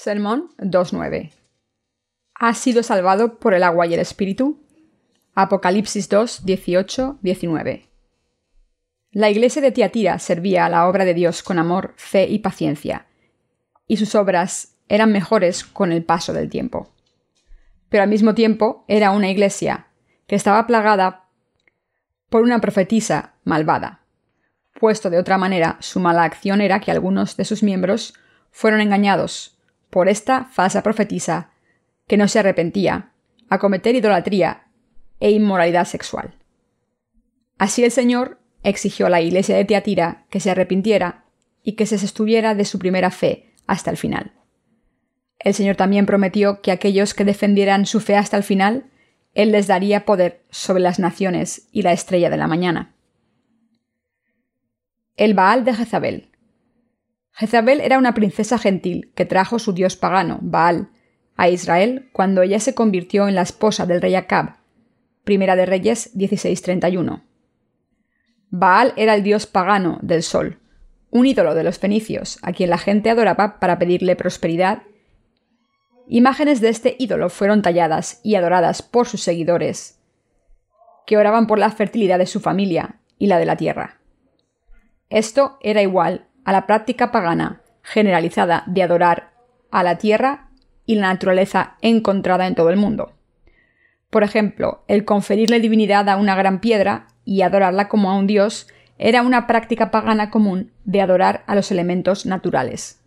Sermón 2.9. ¿Has sido salvado por el agua y el Espíritu? Apocalipsis 2, 18, 19. La iglesia de Tiatira servía a la obra de Dios con amor, fe y paciencia, y sus obras eran mejores con el paso del tiempo. Pero al mismo tiempo era una iglesia que estaba plagada por una profetisa malvada. Puesto de otra manera, su mala acción era que algunos de sus miembros fueron engañados por esta falsa profetisa que no se arrepentía a cometer idolatría e inmoralidad sexual. Así el Señor exigió a la iglesia de Tiatira que se arrepintiera y que se sostuviera de su primera fe hasta el final. El Señor también prometió que aquellos que defendieran su fe hasta el final, Él les daría poder sobre las naciones y la estrella de la mañana. El Baal de Jezabel. Jezabel era una princesa gentil que trajo su dios pagano, Baal, a Israel cuando ella se convirtió en la esposa del rey Acab. Primera de Reyes 1631. Baal era el dios pagano del sol, un ídolo de los fenicios, a quien la gente adoraba para pedirle prosperidad. Imágenes de este ídolo fueron talladas y adoradas por sus seguidores, que oraban por la fertilidad de su familia y la de la tierra. Esto era igual a la práctica pagana generalizada de adorar a la tierra y la naturaleza encontrada en todo el mundo. Por ejemplo, el conferirle divinidad a una gran piedra y adorarla como a un dios era una práctica pagana común de adorar a los elementos naturales.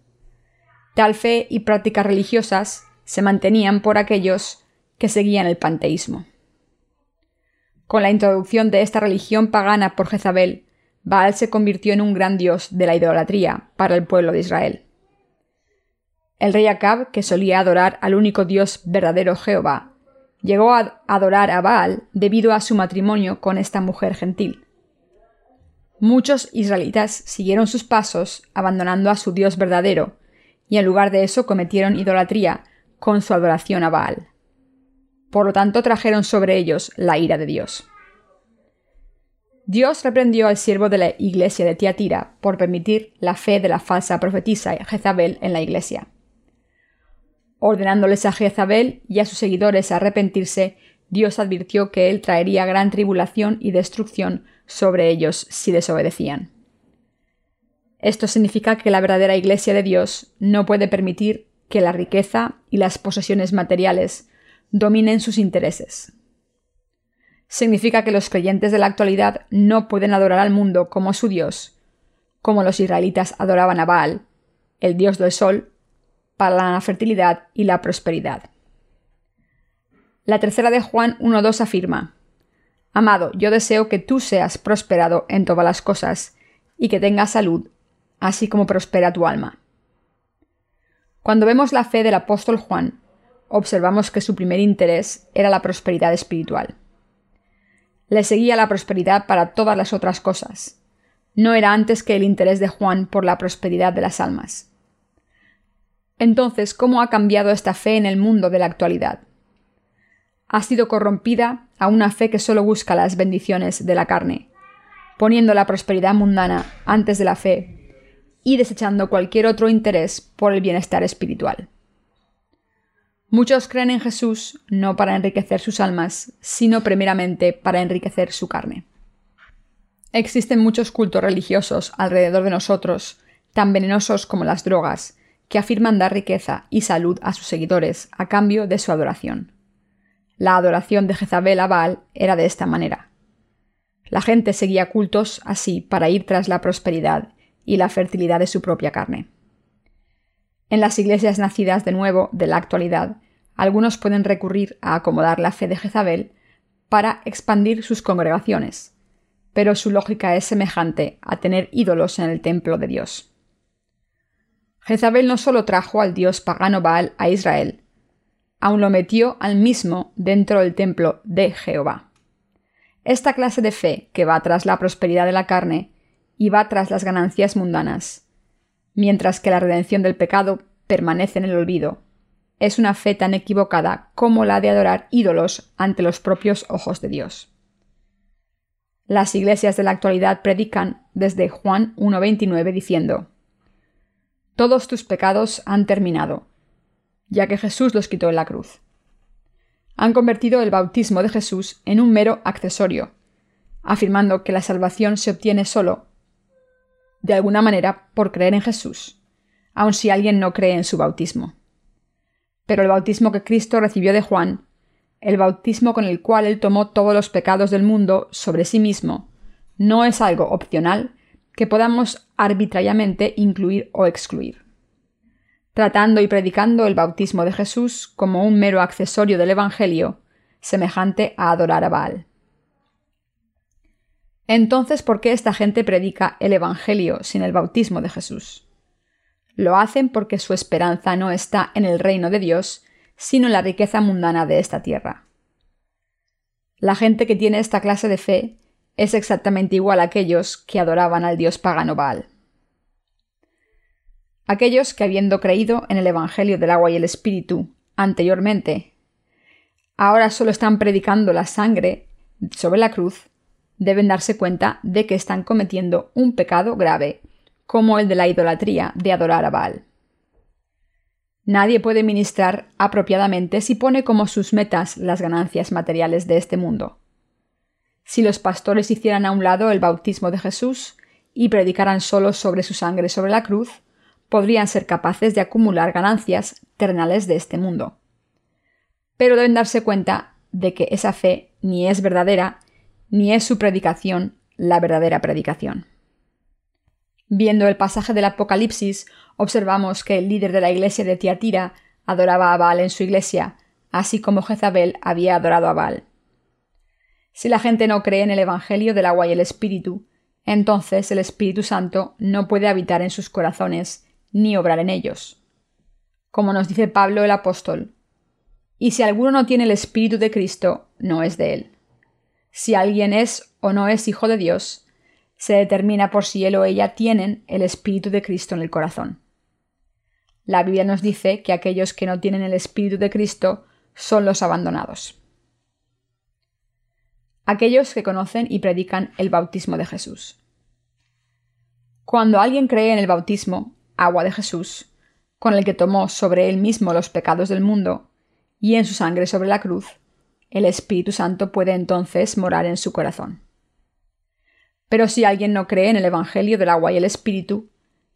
Tal fe y prácticas religiosas se mantenían por aquellos que seguían el panteísmo. Con la introducción de esta religión pagana por Jezabel, Baal se convirtió en un gran dios de la idolatría para el pueblo de Israel. El rey Acab, que solía adorar al único dios verdadero Jehová, llegó a adorar a Baal debido a su matrimonio con esta mujer gentil. Muchos israelitas siguieron sus pasos, abandonando a su dios verdadero, y en lugar de eso cometieron idolatría con su adoración a Baal. Por lo tanto, trajeron sobre ellos la ira de Dios. Dios reprendió al siervo de la iglesia de Tiatira por permitir la fe de la falsa profetisa Jezabel en la iglesia. Ordenándoles a Jezabel y a sus seguidores a arrepentirse, Dios advirtió que él traería gran tribulación y destrucción sobre ellos si desobedecían. Esto significa que la verdadera iglesia de Dios no puede permitir que la riqueza y las posesiones materiales dominen sus intereses significa que los creyentes de la actualidad no pueden adorar al mundo como su Dios, como los israelitas adoraban a Baal, el dios del sol, para la fertilidad y la prosperidad. La tercera de Juan 1.2 afirma, Amado, yo deseo que tú seas prosperado en todas las cosas y que tengas salud, así como prospera tu alma. Cuando vemos la fe del apóstol Juan, observamos que su primer interés era la prosperidad espiritual le seguía la prosperidad para todas las otras cosas. No era antes que el interés de Juan por la prosperidad de las almas. Entonces, ¿cómo ha cambiado esta fe en el mundo de la actualidad? Ha sido corrompida a una fe que solo busca las bendiciones de la carne, poniendo la prosperidad mundana antes de la fe y desechando cualquier otro interés por el bienestar espiritual. Muchos creen en Jesús no para enriquecer sus almas, sino primeramente para enriquecer su carne. Existen muchos cultos religiosos alrededor de nosotros, tan venenosos como las drogas, que afirman dar riqueza y salud a sus seguidores a cambio de su adoración. La adoración de Jezabel a Baal era de esta manera. La gente seguía cultos así para ir tras la prosperidad y la fertilidad de su propia carne. En las iglesias nacidas de nuevo de la actualidad, algunos pueden recurrir a acomodar la fe de Jezabel para expandir sus congregaciones, pero su lógica es semejante a tener ídolos en el templo de Dios. Jezabel no solo trajo al dios pagano Baal a Israel, aun lo metió al mismo dentro del templo de Jehová. Esta clase de fe que va tras la prosperidad de la carne y va tras las ganancias mundanas, mientras que la redención del pecado permanece en el olvido. Es una fe tan equivocada como la de adorar ídolos ante los propios ojos de Dios. Las iglesias de la actualidad predican desde Juan 1.29 diciendo, Todos tus pecados han terminado, ya que Jesús los quitó en la cruz. Han convertido el bautismo de Jesús en un mero accesorio, afirmando que la salvación se obtiene solo, de alguna manera, por creer en Jesús, aun si alguien no cree en su bautismo. Pero el bautismo que Cristo recibió de Juan, el bautismo con el cual él tomó todos los pecados del mundo sobre sí mismo, no es algo opcional que podamos arbitrariamente incluir o excluir. Tratando y predicando el bautismo de Jesús como un mero accesorio del Evangelio, semejante a adorar a Baal. Entonces, ¿por qué esta gente predica el Evangelio sin el bautismo de Jesús? Lo hacen porque su esperanza no está en el reino de Dios, sino en la riqueza mundana de esta tierra. La gente que tiene esta clase de fe es exactamente igual a aquellos que adoraban al dios pagano Baal. Aquellos que habiendo creído en el Evangelio del agua y el Espíritu anteriormente, ahora solo están predicando la sangre sobre la cruz, deben darse cuenta de que están cometiendo un pecado grave, como el de la idolatría de adorar a Baal. Nadie puede ministrar apropiadamente si pone como sus metas las ganancias materiales de este mundo. Si los pastores hicieran a un lado el bautismo de Jesús y predicaran solo sobre su sangre sobre la cruz, podrían ser capaces de acumular ganancias terrenales de este mundo. Pero deben darse cuenta de que esa fe ni es verdadera, ni es su predicación la verdadera predicación. Viendo el pasaje del Apocalipsis, observamos que el líder de la iglesia de Tiatira adoraba a Baal en su iglesia, así como Jezabel había adorado a Baal. Si la gente no cree en el Evangelio del agua y el Espíritu, entonces el Espíritu Santo no puede habitar en sus corazones ni obrar en ellos. Como nos dice Pablo el apóstol, y si alguno no tiene el Espíritu de Cristo, no es de él. Si alguien es o no es hijo de Dios, se determina por si él o ella tienen el Espíritu de Cristo en el corazón. La Biblia nos dice que aquellos que no tienen el Espíritu de Cristo son los abandonados aquellos que conocen y predican el bautismo de Jesús. Cuando alguien cree en el bautismo, agua de Jesús, con el que tomó sobre él mismo los pecados del mundo, y en su sangre sobre la cruz, el Espíritu Santo puede entonces morar en su corazón. Pero si alguien no cree en el Evangelio del agua y el Espíritu,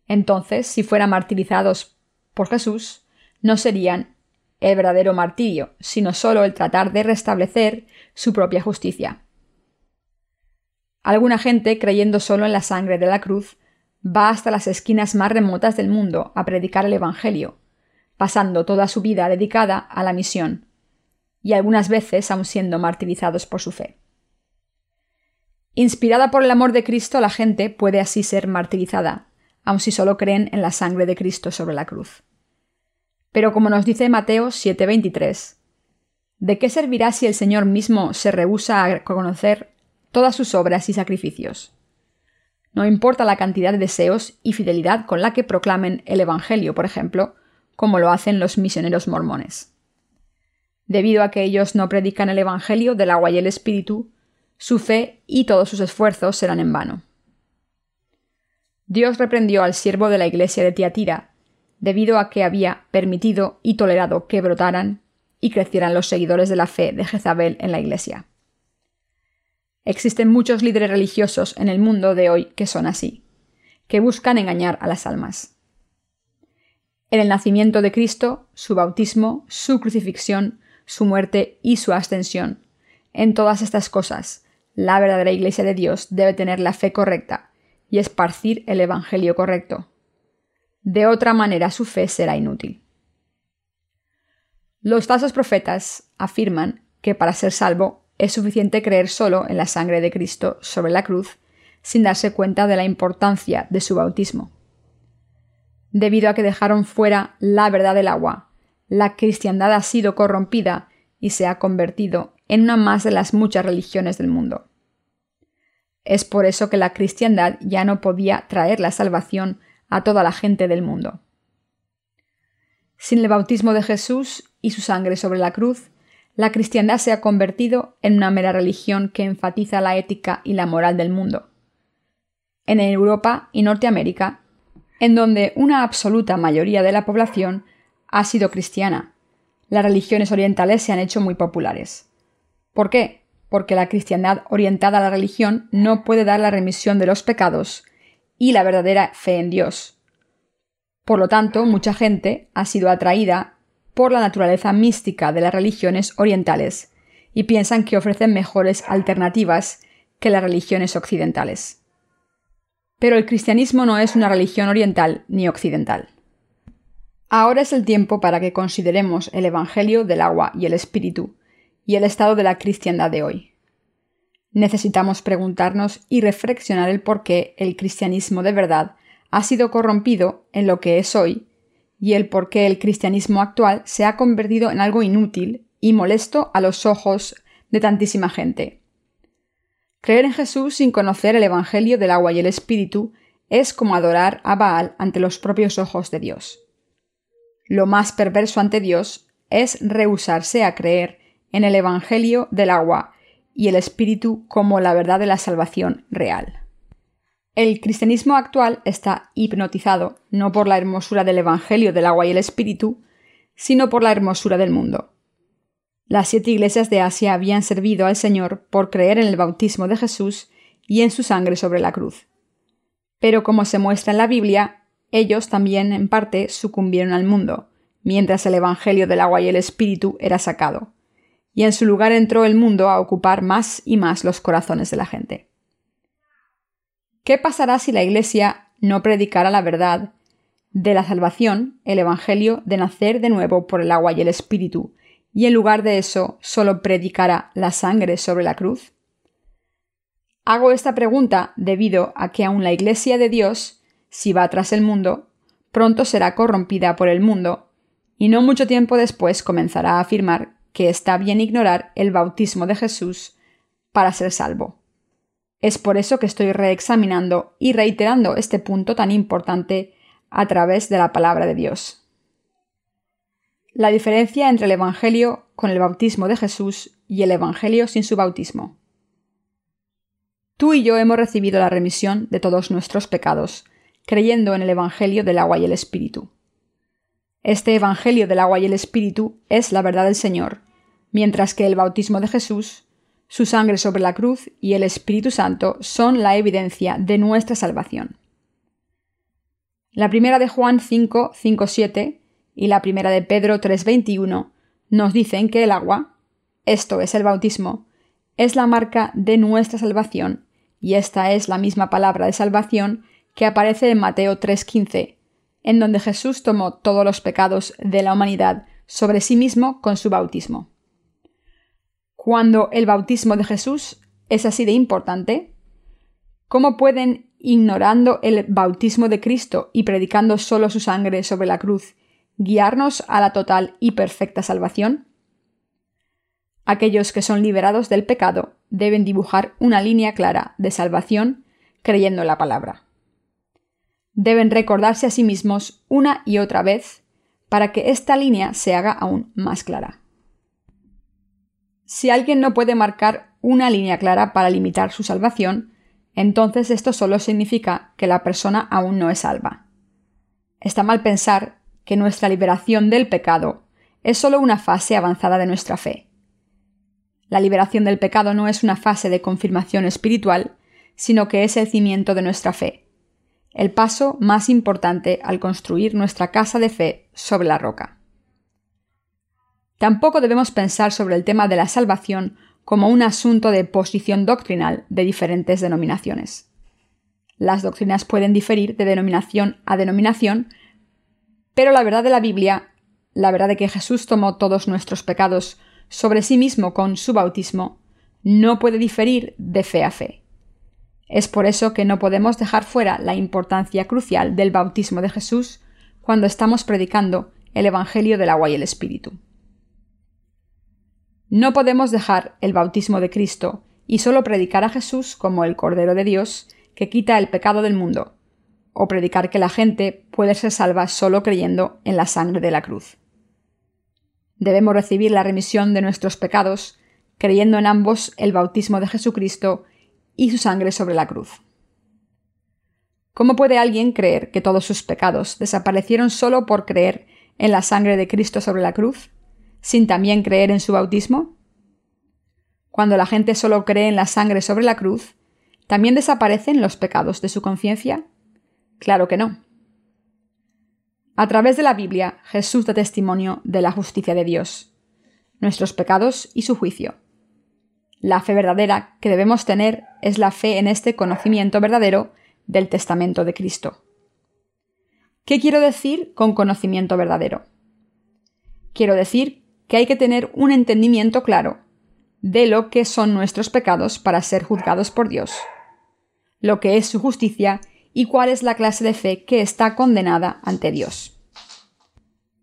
entonces, si fueran martirizados por Jesús, no serían el verdadero martirio, sino solo el tratar de restablecer su propia justicia. Alguna gente, creyendo solo en la sangre de la cruz, va hasta las esquinas más remotas del mundo a predicar el Evangelio, pasando toda su vida dedicada a la misión, y algunas veces aun siendo martirizados por su fe. Inspirada por el amor de Cristo, la gente puede así ser martirizada, aun si solo creen en la sangre de Cristo sobre la cruz. Pero como nos dice Mateo 7:23, ¿de qué servirá si el Señor mismo se rehúsa a reconocer todas sus obras y sacrificios? No importa la cantidad de deseos y fidelidad con la que proclamen el Evangelio, por ejemplo, como lo hacen los misioneros mormones. Debido a que ellos no predican el Evangelio del agua y el Espíritu, su fe y todos sus esfuerzos serán en vano. Dios reprendió al siervo de la iglesia de Tiatira, debido a que había permitido y tolerado que brotaran y crecieran los seguidores de la fe de Jezabel en la Iglesia. Existen muchos líderes religiosos en el mundo de hoy que son así, que buscan engañar a las almas. En el nacimiento de Cristo, su bautismo, su crucifixión, su muerte y su ascensión, en todas estas cosas, la verdadera Iglesia de Dios debe tener la fe correcta y esparcir el Evangelio correcto, de otra manera su fe será inútil. Los falsos profetas afirman que para ser salvo es suficiente creer solo en la sangre de Cristo sobre la cruz sin darse cuenta de la importancia de su bautismo. Debido a que dejaron fuera la verdad del agua, la cristiandad ha sido corrompida y se ha convertido en una más de las muchas religiones del mundo. Es por eso que la cristiandad ya no podía traer la salvación a toda la gente del mundo. Sin el bautismo de Jesús y su sangre sobre la cruz, la cristiandad se ha convertido en una mera religión que enfatiza la ética y la moral del mundo. En Europa y Norteamérica, en donde una absoluta mayoría de la población ha sido cristiana. Las religiones orientales se han hecho muy populares. ¿Por qué? Porque la cristiandad orientada a la religión no puede dar la remisión de los pecados y la verdadera fe en Dios. Por lo tanto, mucha gente ha sido atraída por la naturaleza mística de las religiones orientales y piensan que ofrecen mejores alternativas que las religiones occidentales. Pero el cristianismo no es una religión oriental ni occidental. Ahora es el tiempo para que consideremos el Evangelio del agua y el Espíritu y el estado de la cristiandad de hoy. Necesitamos preguntarnos y reflexionar el por qué el cristianismo de verdad ha sido corrompido en lo que es hoy y el por qué el cristianismo actual se ha convertido en algo inútil y molesto a los ojos de tantísima gente. Creer en Jesús sin conocer el Evangelio del agua y el Espíritu es como adorar a Baal ante los propios ojos de Dios. Lo más perverso ante Dios es rehusarse a creer en el Evangelio del agua y el Espíritu como la verdad de la salvación real. El cristianismo actual está hipnotizado no por la hermosura del Evangelio del agua y el Espíritu, sino por la hermosura del mundo. Las siete iglesias de Asia habían servido al Señor por creer en el bautismo de Jesús y en su sangre sobre la cruz. Pero como se muestra en la Biblia, ellos también en parte sucumbieron al mundo, mientras el Evangelio del agua y el Espíritu era sacado, y en su lugar entró el mundo a ocupar más y más los corazones de la gente. ¿Qué pasará si la Iglesia no predicara la verdad de la salvación, el Evangelio de nacer de nuevo por el agua y el Espíritu, y en lugar de eso solo predicara la sangre sobre la cruz? Hago esta pregunta debido a que aun la Iglesia de Dios si va tras el mundo, pronto será corrompida por el mundo, y no mucho tiempo después comenzará a afirmar que está bien ignorar el bautismo de Jesús para ser salvo. Es por eso que estoy reexaminando y reiterando este punto tan importante a través de la palabra de Dios. La diferencia entre el Evangelio con el bautismo de Jesús y el Evangelio sin su bautismo. Tú y yo hemos recibido la remisión de todos nuestros pecados, creyendo en el Evangelio del agua y el Espíritu. Este Evangelio del agua y el Espíritu es la verdad del Señor, mientras que el bautismo de Jesús, su sangre sobre la cruz y el Espíritu Santo son la evidencia de nuestra salvación. La primera de Juan 5, 5, 7 y la primera de Pedro 3, 21 nos dicen que el agua, esto es el bautismo, es la marca de nuestra salvación, y esta es la misma palabra de salvación que aparece en Mateo 3:15, en donde Jesús tomó todos los pecados de la humanidad sobre sí mismo con su bautismo. Cuando el bautismo de Jesús es así de importante, ¿cómo pueden, ignorando el bautismo de Cristo y predicando solo su sangre sobre la cruz, guiarnos a la total y perfecta salvación? Aquellos que son liberados del pecado deben dibujar una línea clara de salvación creyendo en la palabra deben recordarse a sí mismos una y otra vez para que esta línea se haga aún más clara. Si alguien no puede marcar una línea clara para limitar su salvación, entonces esto solo significa que la persona aún no es salva. Está mal pensar que nuestra liberación del pecado es solo una fase avanzada de nuestra fe. La liberación del pecado no es una fase de confirmación espiritual, sino que es el cimiento de nuestra fe el paso más importante al construir nuestra casa de fe sobre la roca. Tampoco debemos pensar sobre el tema de la salvación como un asunto de posición doctrinal de diferentes denominaciones. Las doctrinas pueden diferir de denominación a denominación, pero la verdad de la Biblia, la verdad de que Jesús tomó todos nuestros pecados sobre sí mismo con su bautismo, no puede diferir de fe a fe. Es por eso que no podemos dejar fuera la importancia crucial del bautismo de Jesús cuando estamos predicando el Evangelio del agua y el Espíritu. No podemos dejar el bautismo de Cristo y solo predicar a Jesús como el Cordero de Dios que quita el pecado del mundo, o predicar que la gente puede ser salva solo creyendo en la sangre de la cruz. Debemos recibir la remisión de nuestros pecados creyendo en ambos el bautismo de Jesucristo y su sangre sobre la cruz. ¿Cómo puede alguien creer que todos sus pecados desaparecieron solo por creer en la sangre de Cristo sobre la cruz, sin también creer en su bautismo? Cuando la gente solo cree en la sangre sobre la cruz, ¿también desaparecen los pecados de su conciencia? Claro que no. A través de la Biblia, Jesús da testimonio de la justicia de Dios, nuestros pecados y su juicio. La fe verdadera que debemos tener es la fe en este conocimiento verdadero del testamento de Cristo. ¿Qué quiero decir con conocimiento verdadero? Quiero decir que hay que tener un entendimiento claro de lo que son nuestros pecados para ser juzgados por Dios, lo que es su justicia y cuál es la clase de fe que está condenada ante Dios.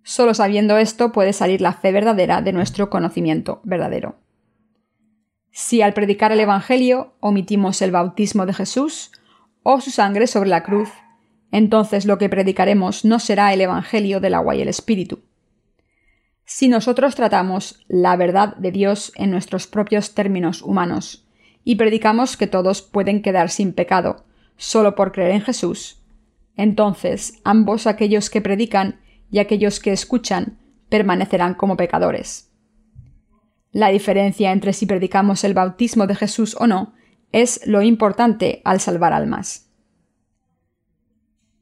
Solo sabiendo esto puede salir la fe verdadera de nuestro conocimiento verdadero. Si al predicar el Evangelio omitimos el bautismo de Jesús o su sangre sobre la cruz, entonces lo que predicaremos no será el Evangelio del agua y el Espíritu. Si nosotros tratamos la verdad de Dios en nuestros propios términos humanos y predicamos que todos pueden quedar sin pecado solo por creer en Jesús, entonces ambos aquellos que predican y aquellos que escuchan permanecerán como pecadores. La diferencia entre si predicamos el bautismo de Jesús o no es lo importante al salvar almas.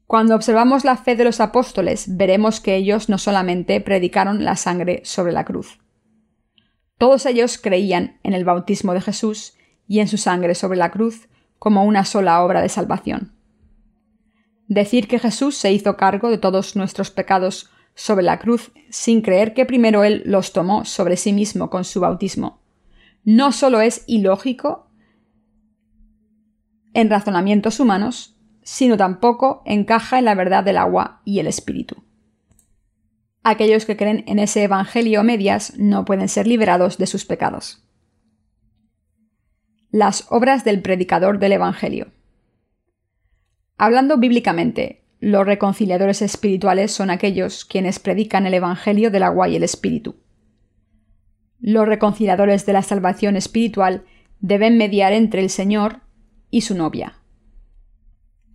Cuando observamos la fe de los apóstoles, veremos que ellos no solamente predicaron la sangre sobre la cruz. Todos ellos creían en el bautismo de Jesús y en su sangre sobre la cruz como una sola obra de salvación. Decir que Jesús se hizo cargo de todos nuestros pecados sobre la cruz sin creer que primero Él los tomó sobre sí mismo con su bautismo. No solo es ilógico en razonamientos humanos, sino tampoco encaja en la verdad del agua y el espíritu. Aquellos que creen en ese Evangelio medias no pueden ser liberados de sus pecados. Las obras del predicador del Evangelio. Hablando bíblicamente, los reconciliadores espirituales son aquellos quienes predican el Evangelio del agua y el Espíritu. Los reconciliadores de la salvación espiritual deben mediar entre el Señor y su novia.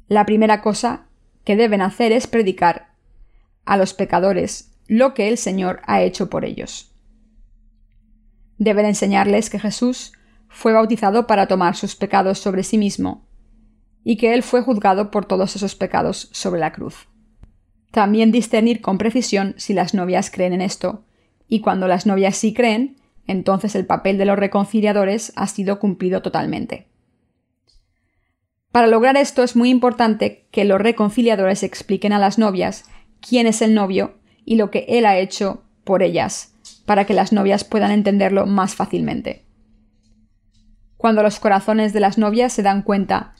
La primera cosa que deben hacer es predicar a los pecadores lo que el Señor ha hecho por ellos. Deben enseñarles que Jesús fue bautizado para tomar sus pecados sobre sí mismo y que Él fue juzgado por todos esos pecados sobre la cruz. También discernir con precisión si las novias creen en esto, y cuando las novias sí creen, entonces el papel de los reconciliadores ha sido cumplido totalmente. Para lograr esto es muy importante que los reconciliadores expliquen a las novias quién es el novio y lo que él ha hecho por ellas, para que las novias puedan entenderlo más fácilmente. Cuando los corazones de las novias se dan cuenta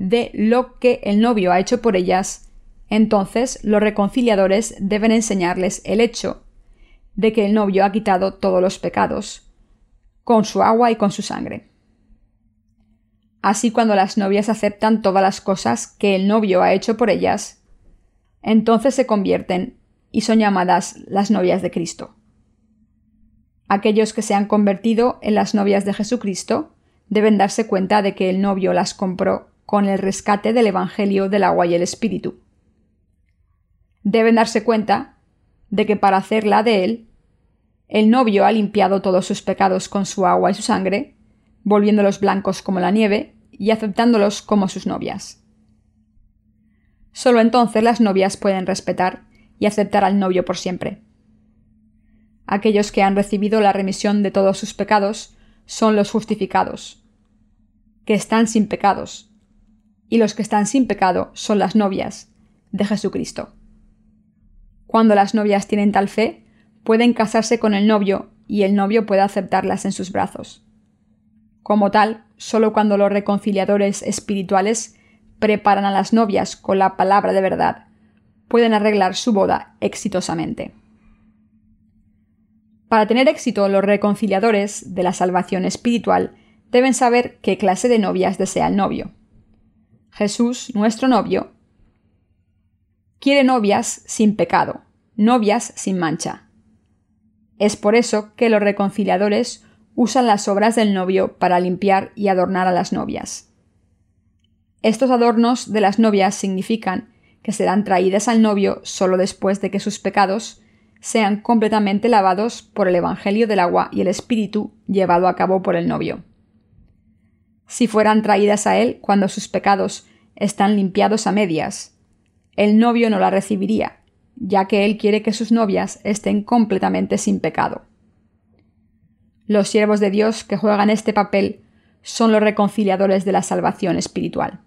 de lo que el novio ha hecho por ellas, entonces los reconciliadores deben enseñarles el hecho de que el novio ha quitado todos los pecados, con su agua y con su sangre. Así cuando las novias aceptan todas las cosas que el novio ha hecho por ellas, entonces se convierten y son llamadas las novias de Cristo. Aquellos que se han convertido en las novias de Jesucristo deben darse cuenta de que el novio las compró con el rescate del Evangelio del agua y el Espíritu. Deben darse cuenta de que para hacerla de él, el novio ha limpiado todos sus pecados con su agua y su sangre, volviéndolos blancos como la nieve y aceptándolos como sus novias. Solo entonces las novias pueden respetar y aceptar al novio por siempre. Aquellos que han recibido la remisión de todos sus pecados son los justificados, que están sin pecados, y los que están sin pecado son las novias de Jesucristo. Cuando las novias tienen tal fe, pueden casarse con el novio y el novio puede aceptarlas en sus brazos. Como tal, solo cuando los reconciliadores espirituales preparan a las novias con la palabra de verdad, pueden arreglar su boda exitosamente. Para tener éxito, los reconciliadores de la salvación espiritual deben saber qué clase de novias desea el novio. Jesús, nuestro novio, quiere novias sin pecado, novias sin mancha. Es por eso que los reconciliadores usan las obras del novio para limpiar y adornar a las novias. Estos adornos de las novias significan que serán traídas al novio solo después de que sus pecados sean completamente lavados por el Evangelio del agua y el Espíritu llevado a cabo por el novio. Si fueran traídas a él cuando sus pecados están limpiados a medias, el novio no la recibiría, ya que él quiere que sus novias estén completamente sin pecado. Los siervos de Dios que juegan este papel son los reconciliadores de la salvación espiritual.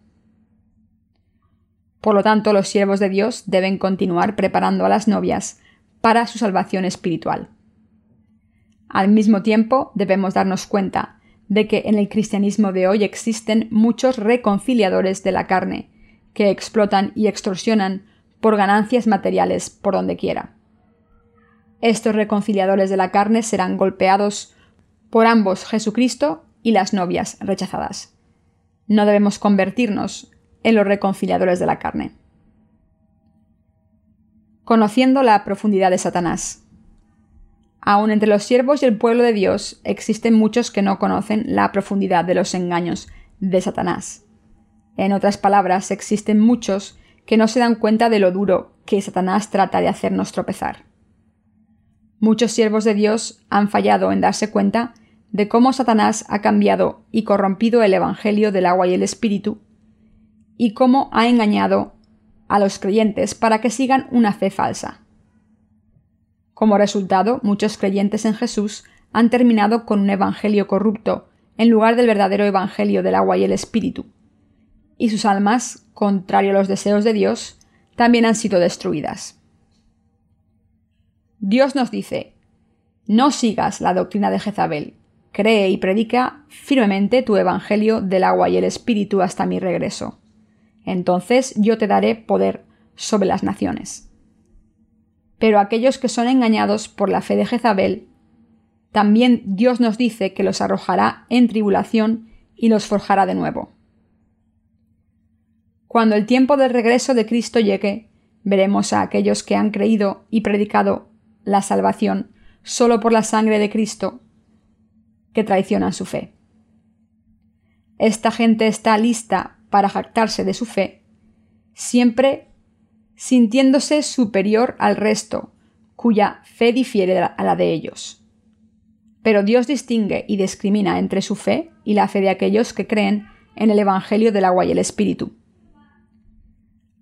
Por lo tanto, los siervos de Dios deben continuar preparando a las novias para su salvación espiritual. Al mismo tiempo, debemos darnos cuenta de que en el cristianismo de hoy existen muchos reconciliadores de la carne, que explotan y extorsionan por ganancias materiales por donde quiera. Estos reconciliadores de la carne serán golpeados por ambos Jesucristo y las novias rechazadas. No debemos convertirnos en los reconciliadores de la carne conociendo la profundidad de Satanás. Aun entre los siervos y el pueblo de Dios existen muchos que no conocen la profundidad de los engaños de Satanás. En otras palabras, existen muchos que no se dan cuenta de lo duro que Satanás trata de hacernos tropezar. Muchos siervos de Dios han fallado en darse cuenta de cómo Satanás ha cambiado y corrompido el Evangelio del agua y el Espíritu, y cómo ha engañado a los creyentes para que sigan una fe falsa. Como resultado, muchos creyentes en Jesús han terminado con un evangelio corrupto en lugar del verdadero evangelio del agua y el espíritu, y sus almas, contrario a los deseos de Dios, también han sido destruidas. Dios nos dice, no sigas la doctrina de Jezabel, cree y predica firmemente tu evangelio del agua y el espíritu hasta mi regreso entonces yo te daré poder sobre las naciones. Pero aquellos que son engañados por la fe de Jezabel, también Dios nos dice que los arrojará en tribulación y los forjará de nuevo. Cuando el tiempo del regreso de Cristo llegue, veremos a aquellos que han creído y predicado la salvación solo por la sangre de Cristo, que traicionan su fe. Esta gente está lista para jactarse de su fe, siempre sintiéndose superior al resto, cuya fe difiere a la de ellos. Pero Dios distingue y discrimina entre su fe y la fe de aquellos que creen en el Evangelio del agua y el Espíritu.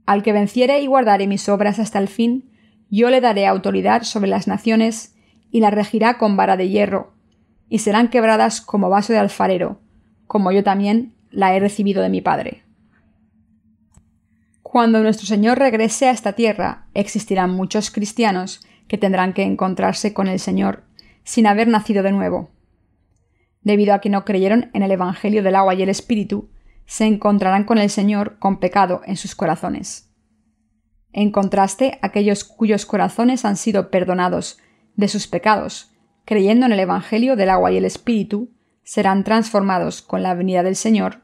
Al que venciere y guardare mis obras hasta el fin, yo le daré autoridad sobre las naciones y la regirá con vara de hierro, y serán quebradas como vaso de alfarero, como yo también la he recibido de mi Padre. Cuando nuestro Señor regrese a esta tierra, existirán muchos cristianos que tendrán que encontrarse con el Señor sin haber nacido de nuevo. Debido a que no creyeron en el Evangelio del agua y el Espíritu, se encontrarán con el Señor con pecado en sus corazones. En contraste, aquellos cuyos corazones han sido perdonados de sus pecados, creyendo en el Evangelio del agua y el Espíritu, serán transformados con la venida del Señor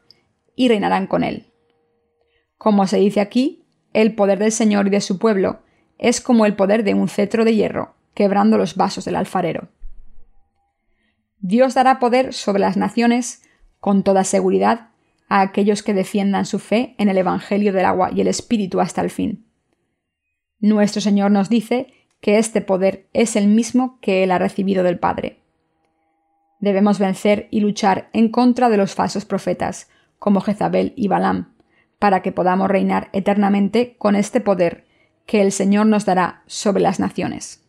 y reinarán con Él. Como se dice aquí, el poder del Señor y de su pueblo es como el poder de un cetro de hierro, quebrando los vasos del alfarero. Dios dará poder sobre las naciones, con toda seguridad, a aquellos que defiendan su fe en el Evangelio del agua y el Espíritu hasta el fin. Nuestro Señor nos dice que este poder es el mismo que Él ha recibido del Padre. Debemos vencer y luchar en contra de los falsos profetas, como Jezabel y Balaam, para que podamos reinar eternamente con este poder que el Señor nos dará sobre las naciones.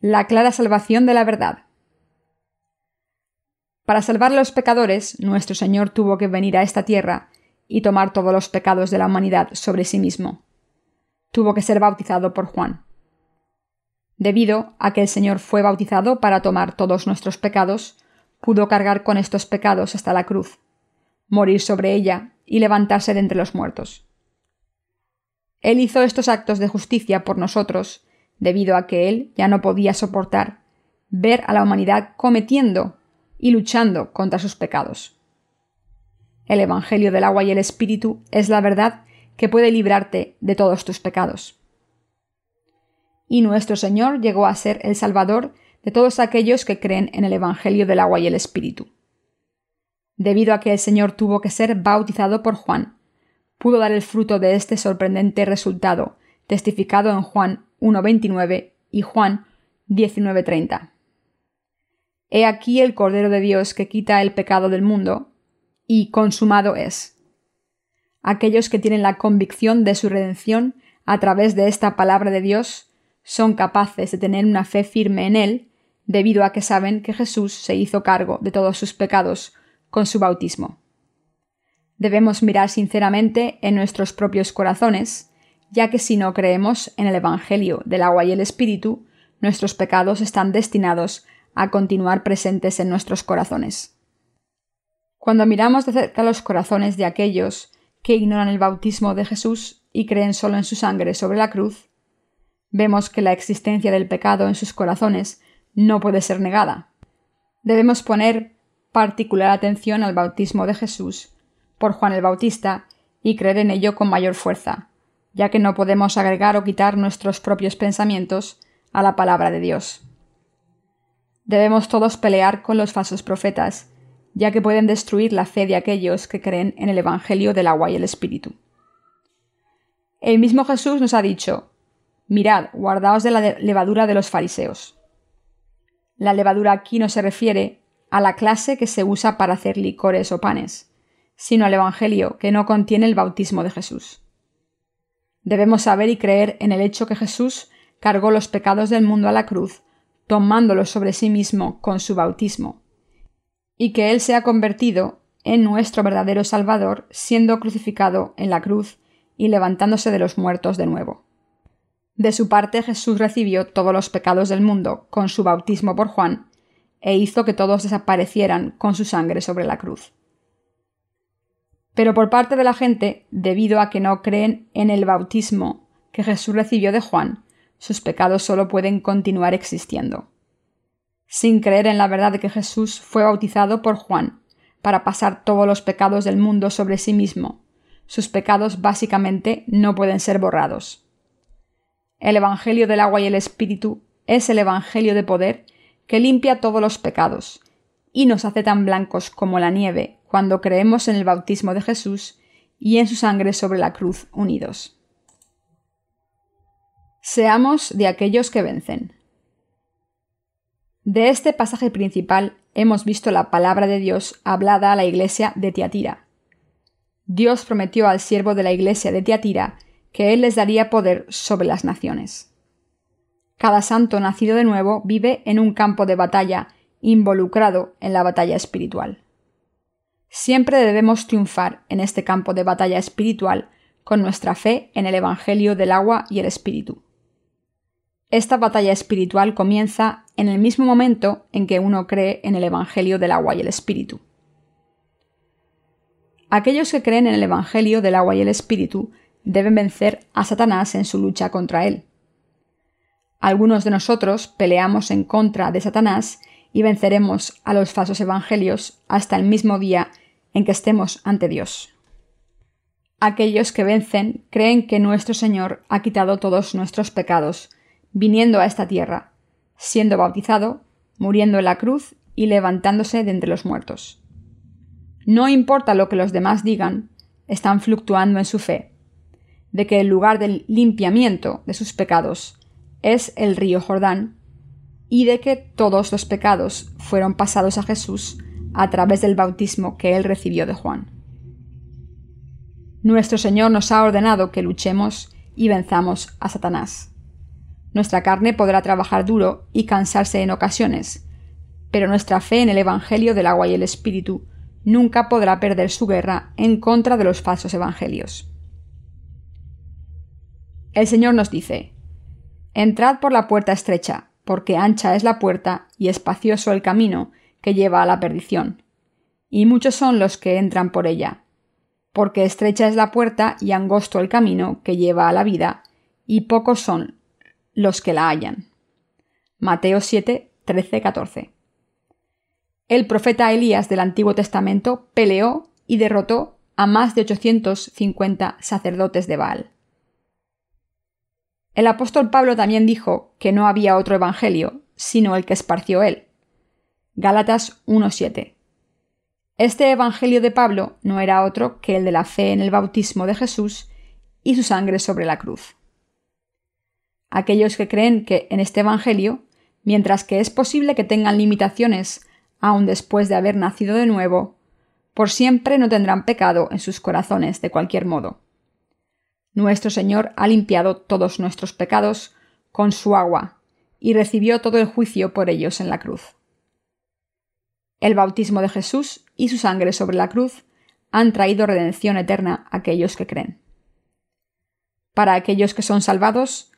La clara salvación de la verdad. Para salvar a los pecadores, nuestro Señor tuvo que venir a esta tierra y tomar todos los pecados de la humanidad sobre sí mismo. Tuvo que ser bautizado por Juan. Debido a que el Señor fue bautizado para tomar todos nuestros pecados, pudo cargar con estos pecados hasta la cruz, morir sobre ella y levantarse de entre los muertos. Él hizo estos actos de justicia por nosotros, debido a que Él ya no podía soportar ver a la humanidad cometiendo y luchando contra sus pecados. El Evangelio del agua y el Espíritu es la verdad que puede librarte de todos tus pecados y nuestro Señor llegó a ser el Salvador de todos aquellos que creen en el Evangelio del agua y el Espíritu. Debido a que el Señor tuvo que ser bautizado por Juan, pudo dar el fruto de este sorprendente resultado testificado en Juan 1.29 y Juan 19.30. He aquí el Cordero de Dios que quita el pecado del mundo, y consumado es. Aquellos que tienen la convicción de su redención a través de esta palabra de Dios son capaces de tener una fe firme en Él, debido a que saben que Jesús se hizo cargo de todos sus pecados con su bautismo. Debemos mirar sinceramente en nuestros propios corazones, ya que si no creemos en el Evangelio del agua y el Espíritu, nuestros pecados están destinados a continuar presentes en nuestros corazones. Cuando miramos de cerca los corazones de aquellos que ignoran el bautismo de Jesús y creen solo en su sangre sobre la cruz, vemos que la existencia del pecado en sus corazones no puede ser negada. Debemos poner particular atención al bautismo de Jesús por Juan el Bautista y creer en ello con mayor fuerza, ya que no podemos agregar o quitar nuestros propios pensamientos a la palabra de Dios. Debemos todos pelear con los falsos profetas, ya que pueden destruir la fe de aquellos que creen en el Evangelio del agua y el Espíritu. El mismo Jesús nos ha dicho, Mirad, guardaos de la levadura de los fariseos. La levadura aquí no se refiere a la clase que se usa para hacer licores o panes, sino al Evangelio que no contiene el bautismo de Jesús. Debemos saber y creer en el hecho que Jesús cargó los pecados del mundo a la cruz, tomándolos sobre sí mismo con su bautismo, y que Él se ha convertido en nuestro verdadero Salvador, siendo crucificado en la cruz y levantándose de los muertos de nuevo. De su parte Jesús recibió todos los pecados del mundo con su bautismo por Juan, e hizo que todos desaparecieran con su sangre sobre la cruz. Pero por parte de la gente, debido a que no creen en el bautismo que Jesús recibió de Juan, sus pecados solo pueden continuar existiendo. Sin creer en la verdad de que Jesús fue bautizado por Juan para pasar todos los pecados del mundo sobre sí mismo, sus pecados básicamente no pueden ser borrados. El Evangelio del agua y el Espíritu es el Evangelio de poder que limpia todos los pecados y nos hace tan blancos como la nieve cuando creemos en el bautismo de Jesús y en su sangre sobre la cruz unidos. Seamos de aquellos que vencen. De este pasaje principal hemos visto la palabra de Dios hablada a la iglesia de Tiatira. Dios prometió al siervo de la iglesia de Tiatira que Él les daría poder sobre las naciones. Cada santo nacido de nuevo vive en un campo de batalla involucrado en la batalla espiritual. Siempre debemos triunfar en este campo de batalla espiritual con nuestra fe en el Evangelio del agua y el Espíritu. Esta batalla espiritual comienza en el mismo momento en que uno cree en el Evangelio del agua y el Espíritu. Aquellos que creen en el Evangelio del agua y el Espíritu deben vencer a Satanás en su lucha contra él. Algunos de nosotros peleamos en contra de Satanás y venceremos a los falsos evangelios hasta el mismo día en que estemos ante Dios. Aquellos que vencen creen que nuestro Señor ha quitado todos nuestros pecados, viniendo a esta tierra, siendo bautizado, muriendo en la cruz y levantándose de entre los muertos. No importa lo que los demás digan, están fluctuando en su fe, de que el lugar del limpiamiento de sus pecados es el río Jordán, y de que todos los pecados fueron pasados a Jesús a través del bautismo que él recibió de Juan. Nuestro Señor nos ha ordenado que luchemos y venzamos a Satanás. Nuestra carne podrá trabajar duro y cansarse en ocasiones, pero nuestra fe en el Evangelio del agua y el Espíritu nunca podrá perder su guerra en contra de los falsos evangelios. El Señor nos dice, Entrad por la puerta estrecha, porque ancha es la puerta y espacioso el camino que lleva a la perdición, y muchos son los que entran por ella, porque estrecha es la puerta y angosto el camino que lleva a la vida, y pocos son los que la hallan. Mateo 7, 13, 14. El profeta Elías del Antiguo Testamento peleó y derrotó a más de 850 sacerdotes de Baal. El apóstol Pablo también dijo que no había otro evangelio, sino el que esparció él. Gálatas 1.7. Este evangelio de Pablo no era otro que el de la fe en el bautismo de Jesús y su sangre sobre la cruz. aquellos que creen que en este Evangelio, mientras que es posible que tengan limitaciones aun después de haber nacido de nuevo, por siempre no tendrán pecado en sus corazones de cualquier modo. Nuestro Señor ha limpiado todos nuestros pecados con su agua y recibió todo el juicio por ellos en la cruz. El bautismo de Jesús y su sangre sobre la cruz han traído redención eterna a aquellos que creen. Para aquellos que son salvados,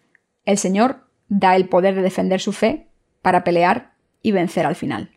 el Señor da el poder de defender su fe para pelear y vencer al final.